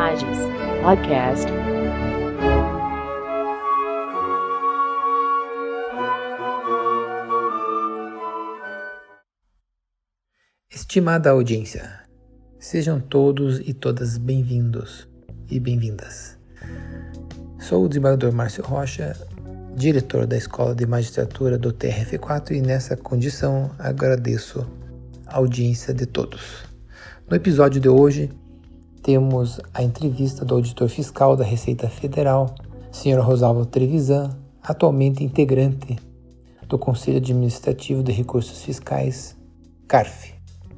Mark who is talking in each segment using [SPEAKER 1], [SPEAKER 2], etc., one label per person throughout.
[SPEAKER 1] Imagens Podcast.
[SPEAKER 2] Estimada audiência, sejam todos e todas bem-vindos e bem-vindas. Sou o desembargador Márcio Rocha, diretor da Escola de Magistratura do TRF4 e nessa condição agradeço a audiência de todos. No episódio de hoje temos a entrevista do auditor fiscal da Receita Federal, Sr. Rosalvo Trevisan, atualmente integrante do Conselho Administrativo de Recursos Fiscais, CARF.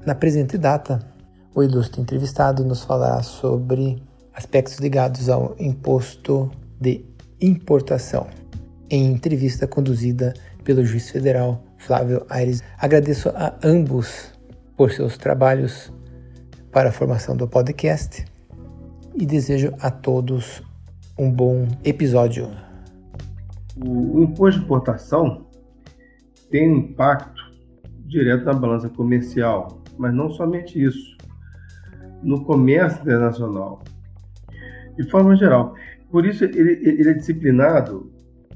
[SPEAKER 2] Na presente data, o ilustre entrevistado nos falará sobre aspectos ligados ao imposto de importação, em entrevista conduzida pelo juiz federal Flávio Aires. Agradeço a ambos por seus trabalhos para a formação do podcast e desejo a todos um bom episódio.
[SPEAKER 3] O imposto de importação tem um impacto direto na balança comercial, mas não somente isso, no comércio internacional, de forma geral. Por isso, ele, ele é disciplinado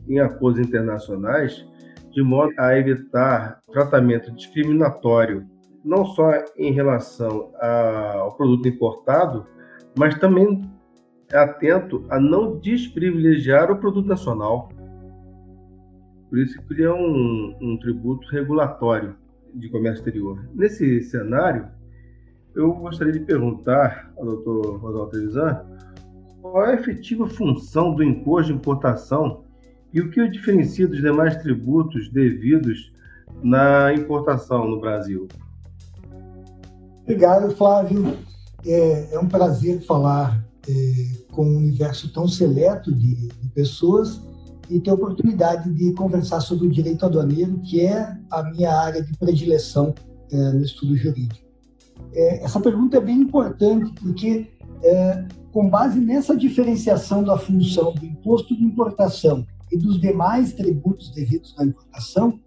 [SPEAKER 3] em acordos internacionais de modo a evitar tratamento discriminatório, não só em relação ao produto importado, mas também atento a não desprivilegiar o produto nacional. Por isso que ele é um, um tributo regulatório de comércio exterior. Nesse cenário, eu gostaria de perguntar ao Dr. Rosaldo Trevisan qual é a efetiva função do imposto de importação e o que o diferencia dos demais tributos devidos na importação no Brasil.
[SPEAKER 4] Obrigado, Flávio. É, é um prazer falar é, com um universo tão seleto de, de pessoas e ter a oportunidade de conversar sobre o direito aduaneiro, que é a minha área de predileção é, no estudo jurídico. É, essa pergunta é bem importante, porque é, com base nessa diferenciação da função do imposto de importação e dos demais tributos devidos à importação,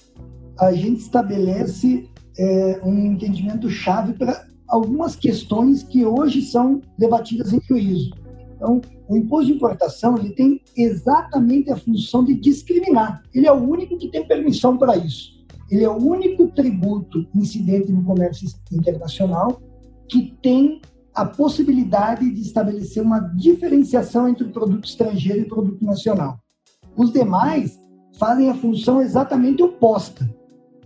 [SPEAKER 4] a gente estabelece é, um entendimento chave para algumas questões que hoje são debatidas em juízo. Então, o imposto de importação ele tem exatamente a função de discriminar. Ele é o único que tem permissão para isso. Ele é o único tributo incidente no comércio internacional que tem a possibilidade de estabelecer uma diferenciação entre o produto estrangeiro e o produto nacional. Os demais fazem a função exatamente oposta.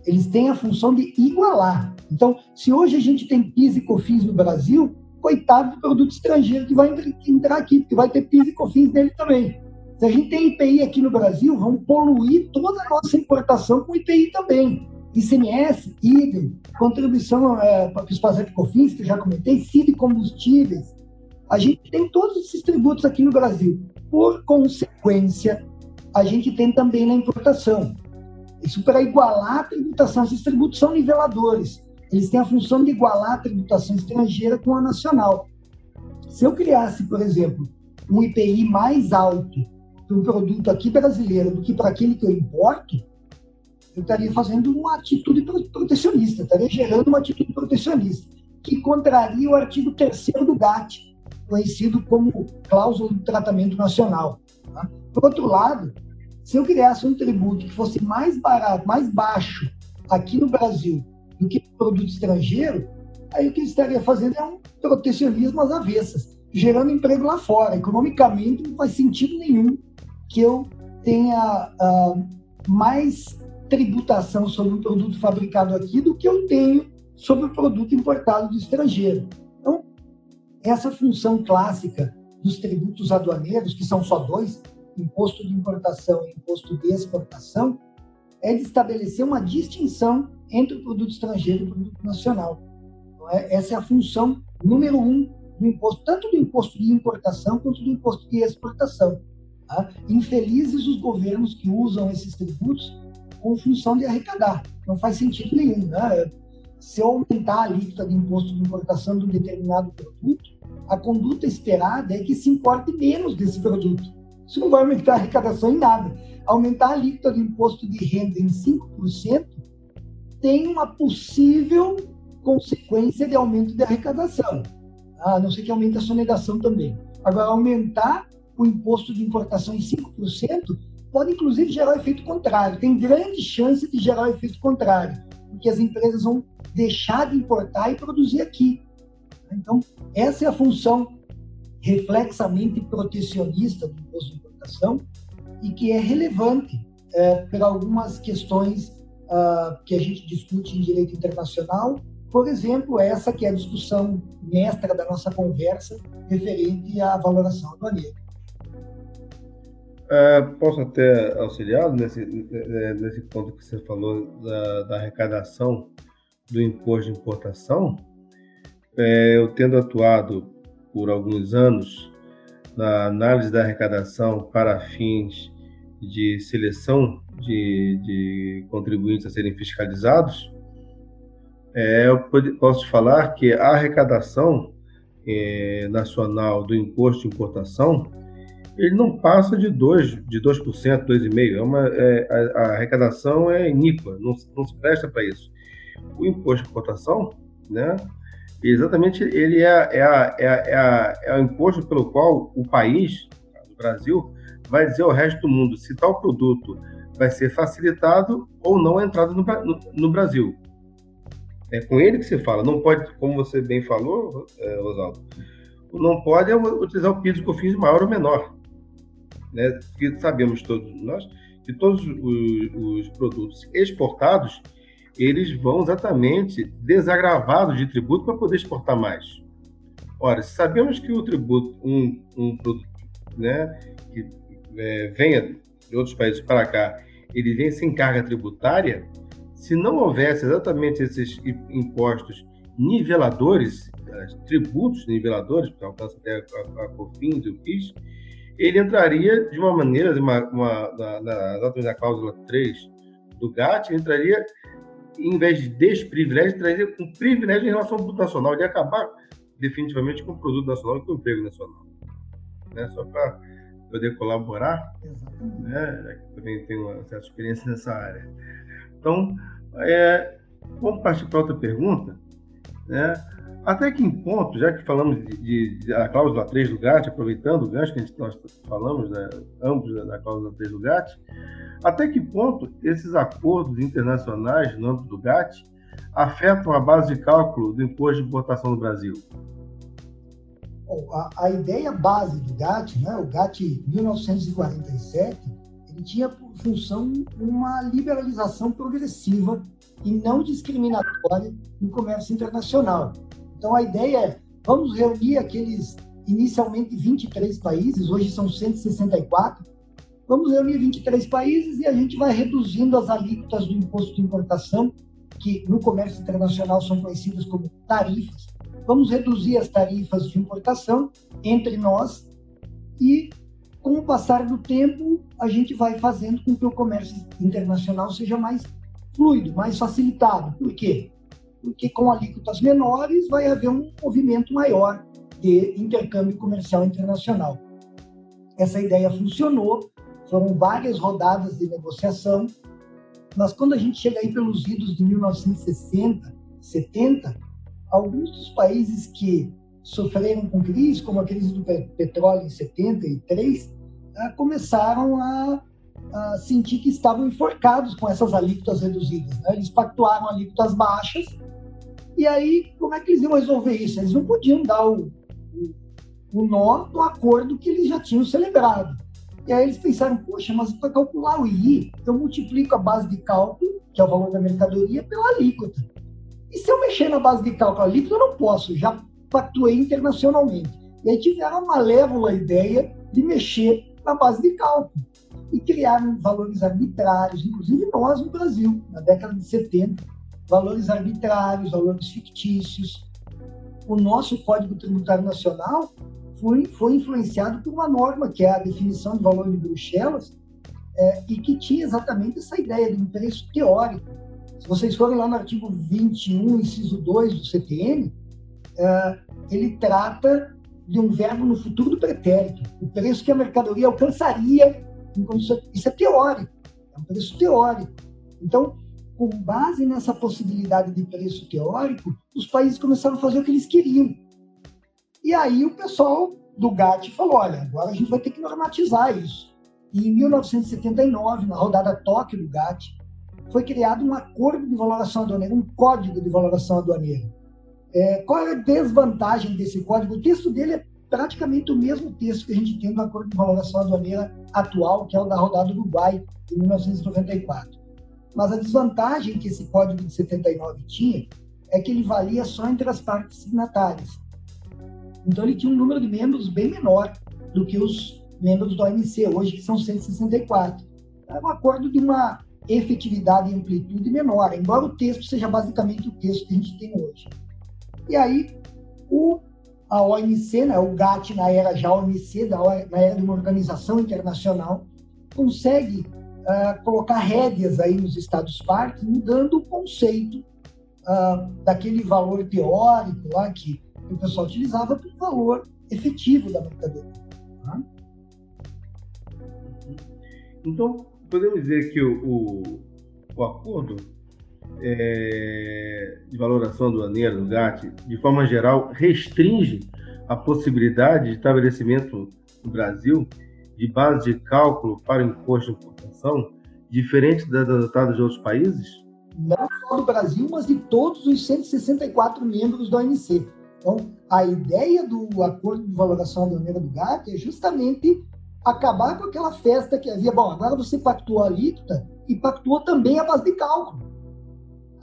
[SPEAKER 4] Eles têm a função de igualar. Então, se hoje a gente tem PIS e COFINS no Brasil, coitado do produto estrangeiro que vai entrar aqui, porque vai ter PIS e COFINS nele também. Se a gente tem IPI aqui no Brasil, vamos poluir toda a nossa importação com IPI também. ICMS, idem, contribuição é, para os PASEP COFINS, que eu já comentei, CID combustíveis. A gente tem todos esses tributos aqui no Brasil. Por consequência, a gente tem também na importação. Isso para igualar a tributação. Esses tributos são niveladores. Eles têm a função de igualar a tributação estrangeira com a nacional. Se eu criasse, por exemplo, um IPI mais alto para um produto aqui brasileiro do que para aquele que eu importo, eu estaria fazendo uma atitude protecionista, estaria gerando uma atitude protecionista, que contraria o artigo 3 do GATT, conhecido como cláusula do tratamento nacional. Tá? Por outro lado, se eu criasse um tributo que fosse mais barato, mais baixo aqui no Brasil do que produto estrangeiro, aí o que estaria fazendo é um protecionismo às avessas, gerando emprego lá fora. Economicamente não faz sentido nenhum que eu tenha uh, mais tributação sobre um produto fabricado aqui do que eu tenho sobre o produto importado do estrangeiro. Então, essa função clássica dos tributos aduaneiros, que são só dois, imposto de importação e imposto de exportação, é de estabelecer uma distinção entre o produto estrangeiro e o produto nacional. Então, é, essa é a função número um do imposto, tanto do imposto de importação quanto do imposto de exportação. Tá? Infelizes os governos que usam esses tributos com função de arrecadar. Não faz sentido nenhum. Né? Se eu aumentar a alíquota de imposto de importação de um determinado produto, a conduta esperada é que se importe menos desse produto. Isso não vai aumentar a arrecadação em nada. Aumentar a alíquota de imposto de renda em 5% tem uma possível consequência de aumento de arrecadação, a não ser que aumente a sonegação também. Agora, aumentar o imposto de importação em 5% pode, inclusive, gerar efeito contrário. Tem grande chance de gerar efeito contrário, porque as empresas vão deixar de importar e produzir aqui. Então, essa é a função reflexamente protecionista do imposto de importação e que é relevante é, para algumas questões uh, que a gente discute em direito internacional, por exemplo, essa que é a discussão mestra da nossa conversa referente à valoração aduaneira.
[SPEAKER 3] É, posso até auxiliar nesse, nesse ponto que você falou da, da arrecadação do imposto de importação. É, eu tendo atuado por alguns anos na análise da arrecadação para fins de seleção de, de contribuintes a serem fiscalizados, é, eu posso falar que a arrecadação é, nacional do imposto de importação ele não passa de 2%, de 2%, 2,5%. É é, a, a, arrecadação é iníqua, não, não se presta para isso. O imposto de importação, né, exatamente, ele é, é, a, é, a, é, o imposto pelo qual o país, o Brasil, vai dizer ao resto do mundo se tal produto vai ser facilitado ou não a entrada no, no, no Brasil. É com ele que se fala. Não pode, como você bem falou, é, Rosaldo, não pode utilizar o PIS e COFINS maior ou menor né? Porque sabemos todos nós que todos os, os produtos exportados eles vão exatamente desagravados de tributo para poder exportar mais. Ora, sabemos que o tributo, um, um produto né, que é, venha de outros países para cá, ele vem sem carga tributária, se não houvesse exatamente esses impostos niveladores, tributos niveladores, que alcança até a, a, COFINS e o PIS, ele entraria de uma maneira, uma, uma, na, na, na cláusula 3 do GATT, entraria, em vez de desprivilégio, traria um privilégio em relação ao produto nacional, de acabar definitivamente com o produto nacional e com o emprego nacional. Né? Só para poder colaborar, né? também tenho uma certa experiência nessa área. Então, é, vamos partir para outra pergunta. Né? Até que em ponto, já que falamos de, de, de a cláusula 3 do GATT, aproveitando o gancho que a gente, nós falamos, né, ambos da, da cláusula 3 do GATT, até que ponto esses acordos internacionais no âmbito do GATT afetam a base de cálculo do imposto de importação no Brasil?
[SPEAKER 4] Bom, a, a, ideia base do GATT, né, o GATT 1947, ele tinha por função uma liberalização progressiva e não discriminatória no comércio internacional. Então a ideia é, vamos reunir aqueles inicialmente 23 países, hoje são 164. Vamos reunir 23 países e a gente vai reduzindo as alíquotas do imposto de importação, que no comércio internacional são conhecidas como tarifas. Vamos reduzir as tarifas de importação entre nós e, com o passar do tempo, a gente vai fazendo com que o comércio internacional seja mais fluido, mais facilitado. Por quê? porque com alíquotas menores vai haver um movimento maior de intercâmbio comercial internacional. Essa ideia funcionou, foram várias rodadas de negociação, mas quando a gente chega aí pelos idos de 1960, 70, alguns dos países que sofreram com crise, como a crise do petróleo em 73, ah, começaram a, sentir que estavam enforcados com essas alíquotas reduzidas. Né? Eles pactuaram alíquotas baixas e aí, como é que eles iam resolver isso? Eles não podiam dar o, o, o nó do acordo que eles já tinham celebrado. E aí eles pensaram, poxa, mas para calcular o II, eu multiplico a base de cálculo, que é o valor da mercadoria, pela alíquota. E se eu mexer na base de cálculo alíquota, eu não posso, já pactuei internacionalmente. E aí tiveram a malévola ideia de mexer na base de cálculo. E criaram valores arbitrários, inclusive nós no Brasil, na década de 70, valores arbitrários, valores fictícios. O nosso Código Tributário Nacional foi, foi influenciado por uma norma, que é a definição de valor de Bruxelas, é, e que tinha exatamente essa ideia de um preço teórico. Se vocês forem lá no artigo 21, inciso 2 do CTN, é, ele trata de um verbo no futuro do pretérito, o preço que a mercadoria alcançaria. Isso é teórico, é um preço teórico. Então, com base nessa possibilidade de preço teórico, os países começaram a fazer o que eles queriam. E aí o pessoal do GATT falou, olha, agora a gente vai ter que normatizar isso. E em 1979, na rodada Tóquio do GATT, foi criado um acordo de valoração aduaneira, um código de valoração aduaneira. É, qual é a desvantagem desse código? O texto dele é praticamente o mesmo texto que a gente tem no acordo de valoração aduaneira atual, que é o da rodada Uruguai, de 1994. Mas a desvantagem que esse código de 79 tinha é que ele valia só entre as partes signatárias. Então ele tinha um número de membros bem menor do que os membros do OMC hoje, que são 164. É um acordo de uma efetividade e amplitude menor, embora o texto seja basicamente o texto que a gente tem hoje. E aí, o, a OMC, né, o GATT na era já OMC, da, na era de uma organização internacional, consegue uh, colocar rédeas aí nos Estados-partes, mudando o conceito uh, daquele valor teórico lá que o pessoal utilizava para o valor efetivo da mercadoria. Tá?
[SPEAKER 3] Então, podemos dizer que o, o, o acordo é, de valoração aduaneira do GATT, de forma geral, restringe a possibilidade de estabelecimento no Brasil de base de cálculo para o imposto de importação diferente das adotadas de outros países?
[SPEAKER 4] Não só do Brasil, mas de todos os 164 membros do OMC. Então, a ideia do acordo de valoração aduaneira do GATT é justamente acabar com aquela festa que havia. Bom, agora você pactuou a alíquota e pactuou também a base de cálculo.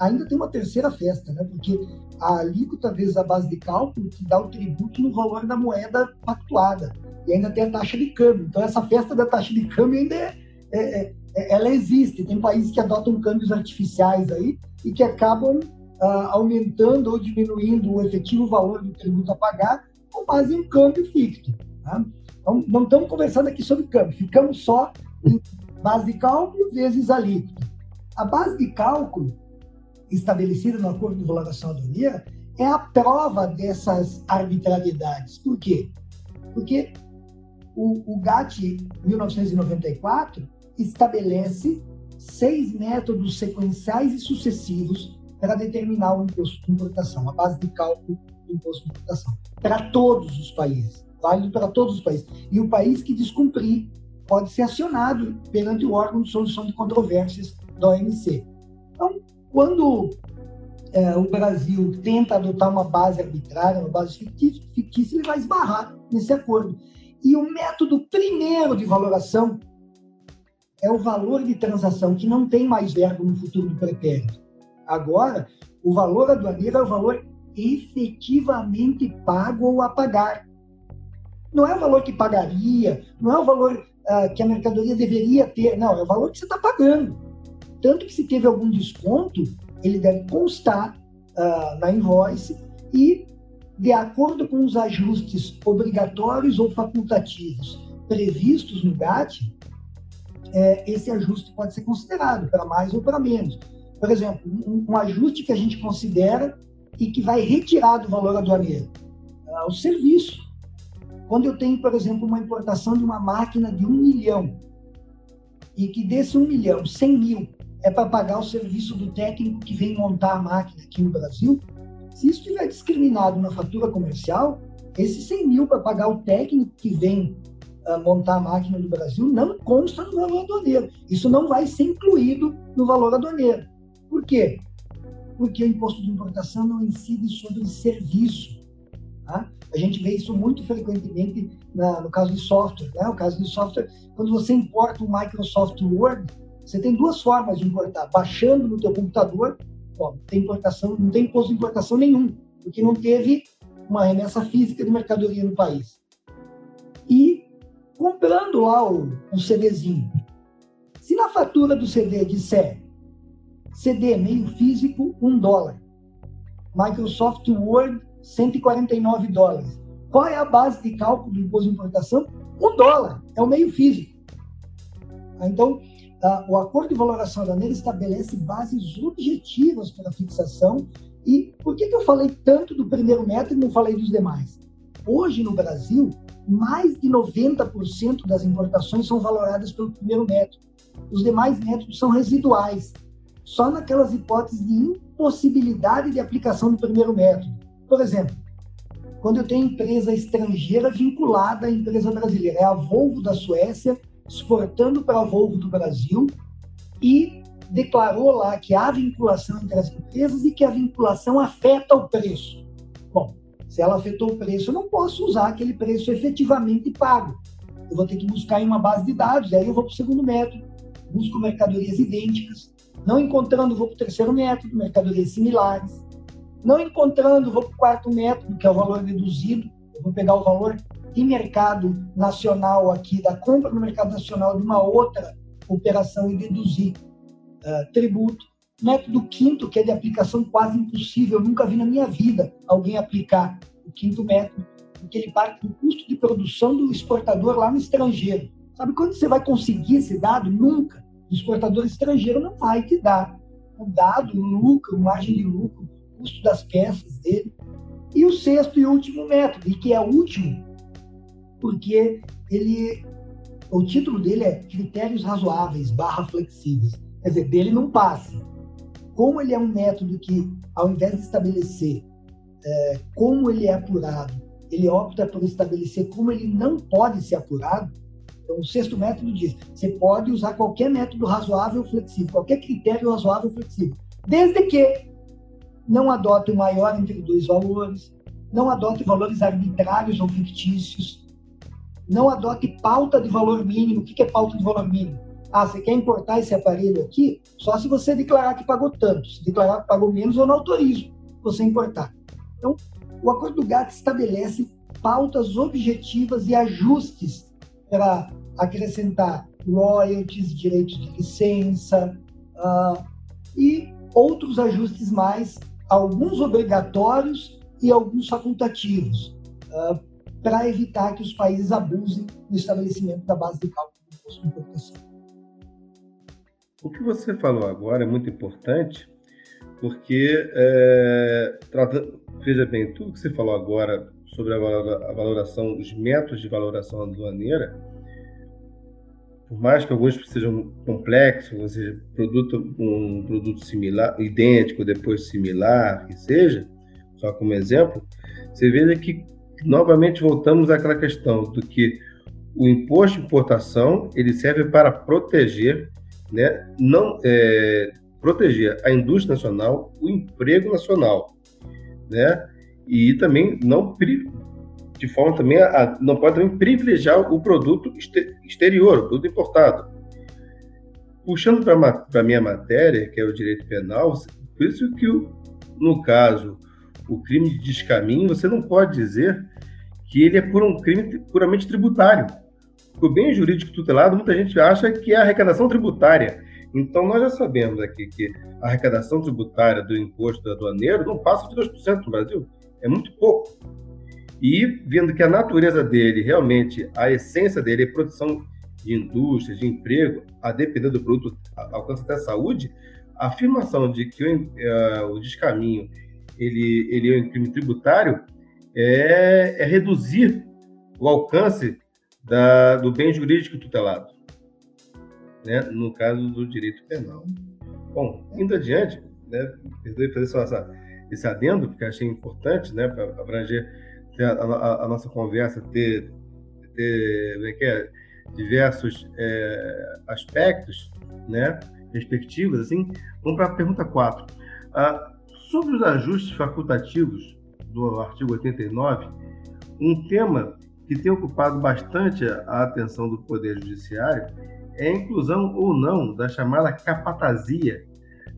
[SPEAKER 4] Ainda tem uma terceira festa, né? Porque a alíquota vezes a base de cálculo te dá o tributo no valor da moeda pactuada. E ainda tem a taxa de câmbio. Então, essa festa da taxa de câmbio ainda é, é, é ela existe. Tem países que adotam câmbios artificiais aí e que acabam ah, aumentando ou diminuindo o efetivo valor do tributo a pagar com base em um câmbio ficto. Tá? Então, não estamos conversando aqui sobre câmbio, ficamos só em base de cálculo vezes alíquota. A base de cálculo estabelecida no acordo de valoração aduaneira é a prova dessas arbitrariedades. Por quê? Porque o, o GATT 1994 estabelece seis métodos sequenciais e sucessivos para determinar o imposto de importação, a base de cálculo do imposto de importação, para todos os países válido para todos os países. E o país que descumprir pode ser acionado perante o órgão de solução de controvérsias da OMC. Quando é, o Brasil tenta adotar uma base arbitrária, uma base fictícia, fictícia, ele vai esbarrar nesse acordo. E o método primeiro de valoração é o valor de transação, que não tem mais verbo no futuro do pretérito. Agora, o valor aduaneiro é o valor efetivamente pago ou a pagar. Não é o valor que pagaria, não é o valor uh, que a mercadoria deveria ter, não, é o valor que você está pagando. Tanto que se teve algum desconto, ele deve constar uh, na invoice e, de acordo com os ajustes obrigatórios ou facultativos previstos no GAT, é, esse ajuste pode ser considerado para mais ou para menos. Por exemplo, um, um, ajuste que a gente considera e que vai retirar do valor aduaneiro, uh, o serviço. Quando eu tenho, por exemplo, uma importação de uma máquina de um milhão e que desse um milhão, cem mil é para pagar o serviço do técnico que vem montar a máquina aqui no Brasil, se isso estiver discriminado na fatura comercial, esse 100 mil para pagar o técnico que vem uh, montar a máquina no Brasil não consta no valor aduaneiro. Isso não vai ser incluído no valor aduaneiro. Por quê? Porque o imposto de importação não incide sobre serviço. Tá? A gente vê isso muito frequentemente na, no caso de software. Né? O caso de software, quando você importa o Microsoft Word, você tem duas formas de importar. Baixando no teu computador, ó, tem importação, não tem imposto de importação nenhum, porque não teve uma remessa física de mercadoria no país. E comprando lá o, o CDzinho. Se na fatura do CD disser CD meio físico, um dólar. Microsoft Word 149 dólares. Qual é a base de cálculo do imposto de importação? Um dólar, é o meio físico. Ah, então, o acordo de valoração aduaneira estabelece bases objetivas para fixação. E por que, que eu falei tanto do primeiro método e não falei dos demais? Hoje, no Brasil, mais de 90% das importações são valoradas pelo primeiro método. Os demais métodos são residuais, só naquelas hipóteses de impossibilidade de aplicação do primeiro método. Por exemplo, quando eu tenho empresa estrangeira vinculada à empresa brasileira. É a Volvo da Suécia exportando para a Volvo do Brasil e declarou lá que há vinculação entre as empresas e que a vinculação afeta o preço. Bom, se ela afetou o preço, eu não posso usar aquele preço efetivamente pago. Eu vou ter que buscar em uma base de dados, aí eu vou para o segundo método, busco mercadorias idênticas. Não encontrando, vou para o terceiro método, mercadorias similares. Não encontrando, vou para o quarto método, que é o valor reduzido. Eu vou pegar o valor de mercado nacional aqui, da compra no mercado nacional de uma outra operação e deduzir uh, tributo. Método quinto, que é de aplicação quase impossível, eu nunca vi na minha vida alguém aplicar o quinto método, porque ele parte do custo de produção do exportador lá no estrangeiro. Sabe quando você vai conseguir esse dado? Nunca. O exportador estrangeiro não vai te dar o dado, o lucro, margem de lucro, custo das peças dele. E o sexto e último método, e que é o último, porque ele, o título dele é Critérios Razoáveis barra Flexíveis. Quer dizer, dele não passa. Como ele é um método que, ao invés de estabelecer é, como ele é apurado, ele opta por estabelecer como ele não pode ser apurado, então, o sexto método diz: você pode usar qualquer método razoável flexível, qualquer critério razoável flexível, desde que não adote o maior entre dois valores, não adote valores arbitrários ou fictícios, não adote pauta de valor mínimo. O que é pauta de valor mínimo? Ah, você quer importar esse aparelho aqui? Só se você declarar que pagou tanto. Se declarar que pagou menos, eu não autorizo você importar. Então, o acordo do GATT estabelece pautas objetivas e ajustes para acrescentar royalties, direitos de licença uh, e outros ajustes mais, alguns obrigatórios e alguns facultativos. Uh, para evitar que os países abusem do estabelecimento da base de cálculo do imposto de importação.
[SPEAKER 3] O que você falou agora é muito importante, porque, é, veja bem, tudo que você falou agora sobre a valoração, os métodos de valoração aduaneira, por mais que alguns sejam complexos, ou seja, produto, um produto similar, idêntico, depois similar, que seja, só como exemplo, você veja que novamente voltamos àquela questão do que o imposto de importação ele serve para proteger, né, não é, proteger a indústria nacional, o emprego nacional, né, e também não de forma também a, não pode também privilegiar o produto exterior, o produto importado. Puxando para a minha matéria, que é o direito penal, por isso que no caso o crime de descaminho, você não pode dizer que ele é por um crime puramente tributário. O bem jurídico tutelado, muita gente acha que é arrecadação tributária. Então, nós já sabemos aqui que a arrecadação tributária do imposto aduaneiro não passa de 2% no Brasil. É muito pouco. E vendo que a natureza dele, realmente, a essência dele é produção de indústria, de emprego, a depender do produto, alcança até a saúde, a afirmação de que o, uh, o descaminho ele, ele é um crime tributário é, é reduzir o alcance da, do bem jurídico tutelado, né, no caso do direito penal. Bom, indo adiante, né, perdoe fazer só essa, esse adendo, porque achei importante, né, para abranger a, a, a, nossa conversa, ter, ter é é, diversos é, aspectos, né, perspectivas, assim. Vamos para a pergunta 4. Ah, sobre os ajustes facultativos do artigo 89, um tema que tem ocupado bastante a atenção do Poder Judiciário é a inclusão ou não da chamada capatazia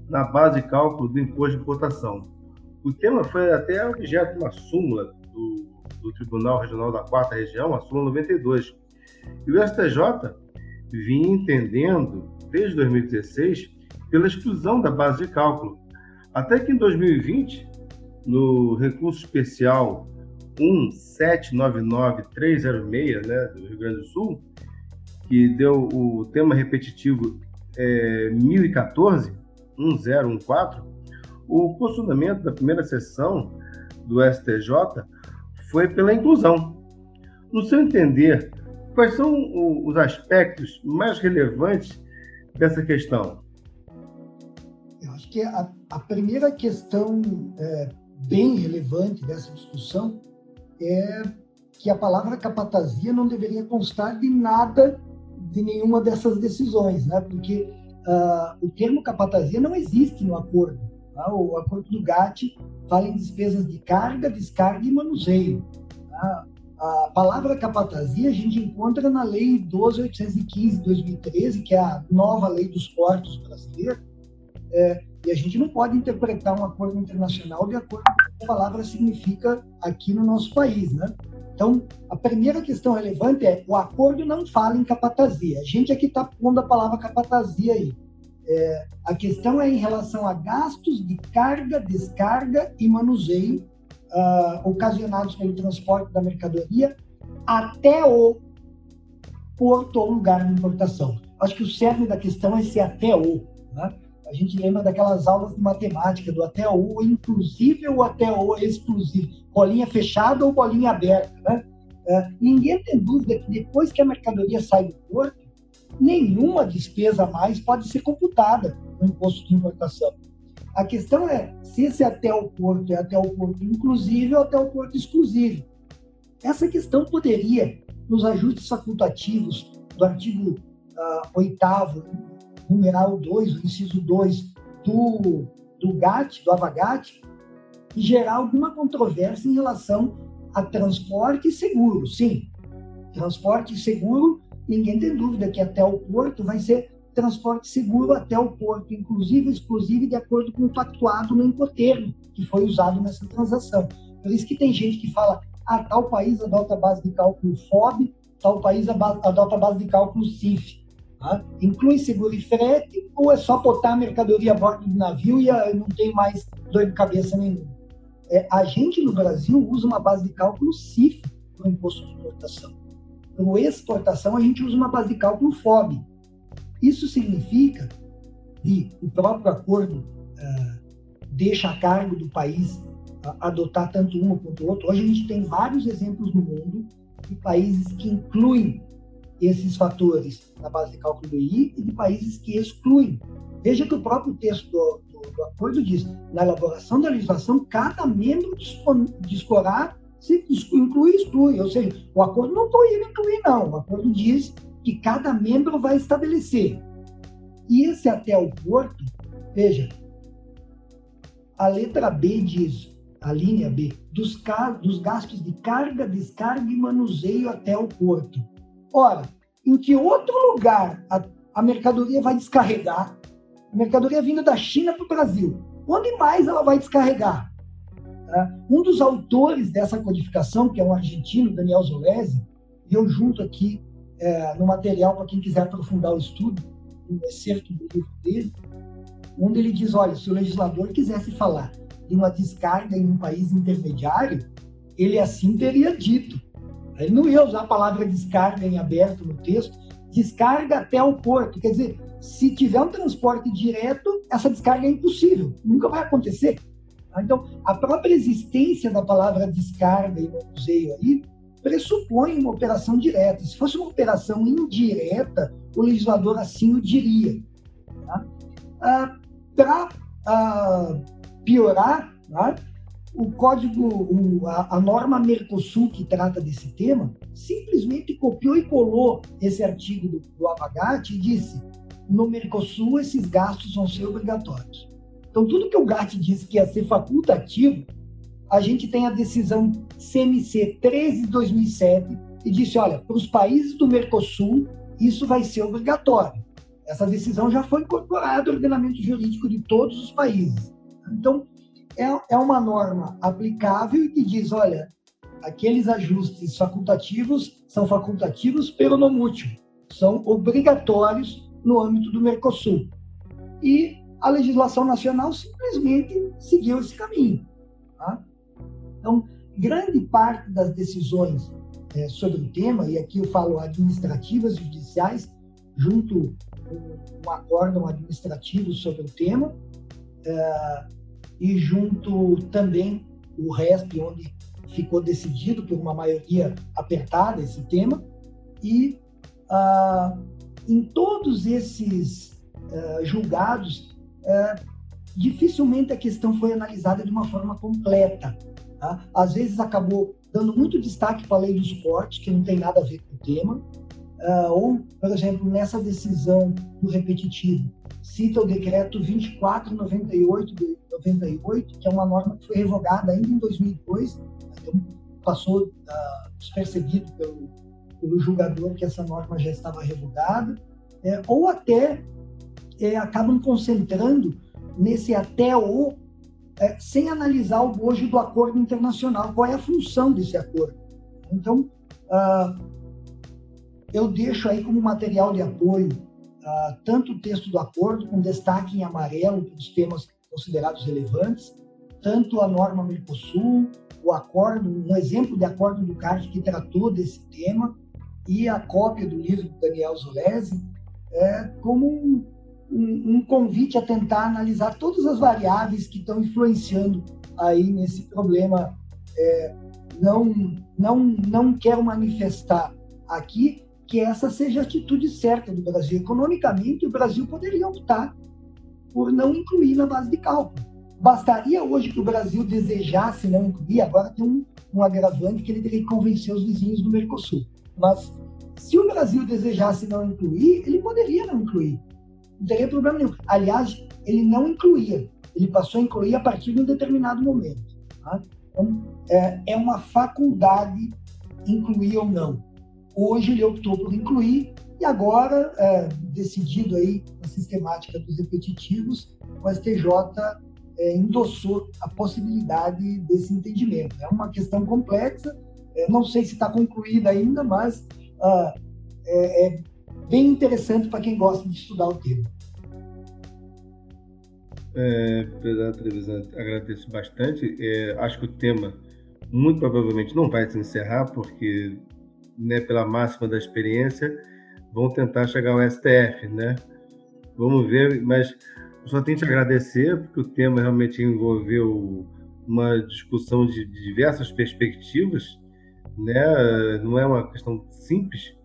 [SPEAKER 3] na base de cálculo do imposto de importação. O tema foi até objeto de uma súmula do, do Tribunal Regional da Quarta Região, a súmula 92. E o STJ vinha entendendo, desde 2016, pela exclusão da base de cálculo. Até que em 2020, no recurso especial 1799306, né, do Rio Grande do Sul, que deu o tema repetitivo é, 1014, 1014, o posicionamento da primeira sessão do STJ foi pela inclusão. No seu entender, quais são os aspectos mais relevantes dessa questão?
[SPEAKER 4] Eu acho que a, a primeira questão é, bem relevante dessa discussão é que a palavra capatazia não deveria constar de nada de nenhuma dessas decisões, né? porque uh, o termo capatazia não existe no acordo. Tá? O acordo do GATT fala em despesas de carga, descarga e manuseio. Tá? A palavra capatazia a gente encontra na Lei 12.815 de 2013, que é a nova lei dos portos brasileira, é, e a gente não pode interpretar um acordo internacional de acordo com o que a palavra significa aqui no nosso país, né? Então, a primeira questão relevante é o acordo não fala em capatazia. A gente aqui está pondo a palavra capatazia aí. É, a questão é em relação a gastos de carga, descarga e manuseio uh, ocasionados pelo transporte da mercadoria até o porto ou lugar de importação. Acho que o cerne da questão é esse até o. Né? A gente lembra daquelas aulas de matemática, do até o inclusive ou até o exclusivo, bolinha fechada ou bolinha aberta. Né? É, ninguém tem dúvida que depois que a mercadoria sai do porto, nenhuma despesa mais pode ser computada no imposto de importação. A questão é se esse até o porto é até o porto inclusive ou até o porto exclusivo. Essa questão poderia, nos ajustes facultativos do artigo uh, ah, 8 numeral 2, o inciso 2 do, do GAT, do AVAGAT, gerar alguma controvérsia em relação a transporte seguro. Sim, transporte seguro, ninguém tem dúvida que até o porto vai ser transporte seguro até o porto, inclusive exclusive de acordo com o pactuado no Incotermo, que foi usado nessa transação. Por isso que tem gente que fala, ah, tal país adota base de cálculo FOB, tal país adota base de cálculo CIF. Tá? Inclui seguro e frete ou é só botar a mercadoria a bordo do navio e não tem mais dor de cabeça nenhuma? É, a gente no Brasil usa uma base de cálculo CIF para o imposto de importação. Para exportação, a gente usa uma base de cálculo FOB. Isso significa que o próprio acordo uh, deixa a cargo do país adotar tanto uma quanto outra. Hoje a gente tem vários exemplos no mundo de países que incluem esses fatores na base de cálculo do I e de países que excluem. Veja que o próprio texto do, do, do acordo diz, na elaboração da legislação, cada membro disporá se inclui exclui. Ou seja, o acordo não proíbe incluir, não. O acordo diz que cada membro vai estabelecer. E esse até o porto, veja, a letra B diz, a linha B, dos, dos gastos de carga, descarga e manuseio até o porto. Ora, em que outro lugar a, a mercadoria vai descarregar? A mercadoria vindo da China para o Brasil. Onde mais ela vai descarregar? Tá? Um dos autores dessa codificação, que é um argentino, Daniel Zolese, e eu junto aqui é, no material para quem quiser aprofundar o estudo, um excerto do livro dele, onde ele diz: olha, se o legislador quisesse falar de uma descarga em um país intermediário, ele assim teria dito. Ele não ia usar a palavra descarga em aberto no texto, descarga até o porto. Quer dizer, se tiver um transporte direto, essa descarga é impossível, nunca vai acontecer. Então, a própria existência da palavra descarga e manuseio aí pressupõe uma operação direta. Se fosse uma operação indireta, o legislador assim o diria. Tá? Ah, Para ah, piorar, tá? O código, o, a, a, norma Mercosul que trata desse tema, simplesmente copiou e colou esse artigo do, do e disse: no Mercosul esses gastos vão ser obrigatórios. Então, tudo que o GATT disse que ia ser facultativo, a gente tem a decisão CMC 13 de 2007 e disse: olha, para os países do Mercosul, isso vai ser obrigatório. Essa decisão já foi incorporada ao ordenamento jurídico de todos os países. Então, é, é uma norma aplicável que diz, olha, aqueles ajustes facultativos são facultativos pelo não útil, são obrigatórios no âmbito do Mercosul. E a legislação nacional simplesmente seguiu esse caminho. Tá? Então, grande parte das decisões é, sobre o tema, e aqui eu falo administrativas e judiciais, junto com um acórdão administrativo sobre o tema, é, e junto também o RESP, onde ficou decidido por uma maioria apertada esse tema, e ah, em todos esses ah, julgados, ah, dificilmente a questão foi analisada de uma forma completa. Tá? Às vezes acabou dando muito destaque para a lei dos cortes, que não tem nada a ver com o tema, uh, ou, por exemplo, nessa decisão do repetitivo, cita o decreto 2498 de 98, que é uma norma que foi revogada ainda em 2002, então passou uh, despercebido pelo, pelo julgador que essa norma já estava revogada, é, ou até é, acabam concentrando nesse até o é, sem analisar o bojo do acordo internacional, qual é a função desse acordo. Então, uh, eu deixo aí como material de apoio uh, tanto o texto do acordo, com destaque em amarelo para os temas considerados relevantes, tanto a norma Mercosul, o acordo, um exemplo de acordo do CARF que tratou desse tema, e a cópia do livro do Daniel Zolesi, é, como um, um, um, convite a tentar analisar todas as variáveis que estão influenciando aí nesse problema. É, não, não, não quero manifestar aqui que essa seja a atitude certa do Brasil. Economicamente, o Brasil poderia optar por não incluir na base de cálculo. Bastaria hoje que o Brasil desejasse não incluir, agora tem um, um agravante que ele teria que convencer os vizinhos do Mercosul. Mas se o Brasil desejasse não incluir, ele poderia não incluir. Não teria problema nenhum. Aliás, ele não incluía. Ele passou a incluir a partir de um determinado momento. Tá? Então, é, é uma faculdade incluir ou não. Hoje ele optou por incluir e agora, é, decidido aí a sistemática dos repetitivos, o STJ é, endossou a possibilidade desse entendimento. É uma questão complexa, é, não sei se está concluída ainda, mas ah, é, é bem interessante para quem gosta de estudar o tema.
[SPEAKER 3] É, Presidente Trevisan, agradeço bastante. É, acho que o tema muito provavelmente não vai se encerrar, porque, né, pela máxima da experiência, vão tentar chegar ao STF, né? Vamos ver, mas só tenho que agradecer, porque o tema realmente envolveu uma discussão de diversas perspectivas, né? Não é uma questão simples,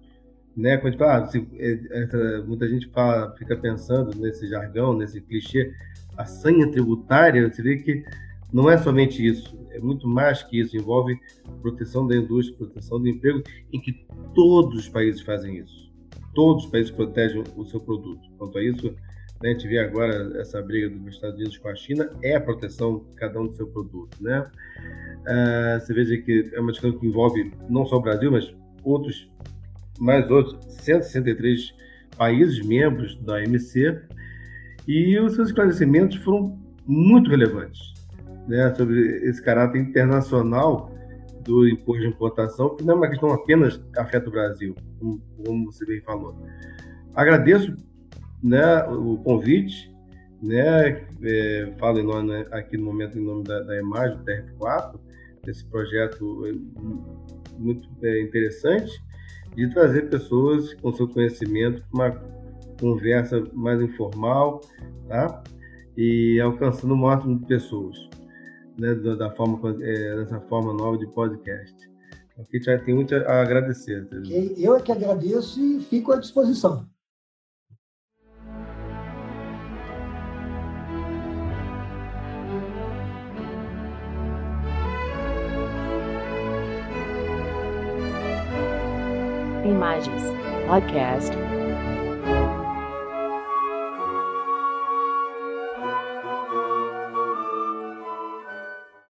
[SPEAKER 3] né? Quando fala, se, é, muita gente fala, fica pensando nesse jargão, nesse clichê, a senha tributária, você vê que não é somente isso, é muito mais que isso, envolve proteção da indústria, proteção do emprego, em que todos os países fazem isso. Todos os países protegem o seu produto. Quanto a isso, né, a gente vê agora essa briga dos Estados Unidos com a China, é a proteção de cada um do seu produto. Né? Uh, você veja que é uma discussão que envolve não só o Brasil, mas outros, mais outros 163 países membros da OMC, e os seus esclarecimentos foram muito relevantes né, sobre esse caráter internacional do imposto de importação, que não é uma questão apenas que afeta o Brasil, como, como você bem falou. Agradeço né, o convite, né, é, falo nome, aqui no momento em nome da, da imagem, do TRF4, desse projeto é, muito é, interessante, de trazer pessoas com seu conhecimento para uma conversa mais informal, tá? E alcançando o máximo de pessoas, né? Da, da forma, é, dessa forma nova de podcast. Aqui já tem muito a agradecer. Tá
[SPEAKER 4] eu é que agradeço e fico à disposição.
[SPEAKER 1] Imagens Podcast